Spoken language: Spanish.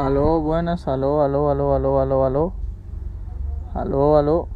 Aló, buenas, aló, aló, aló, aló, aló, aló. Aló, aló.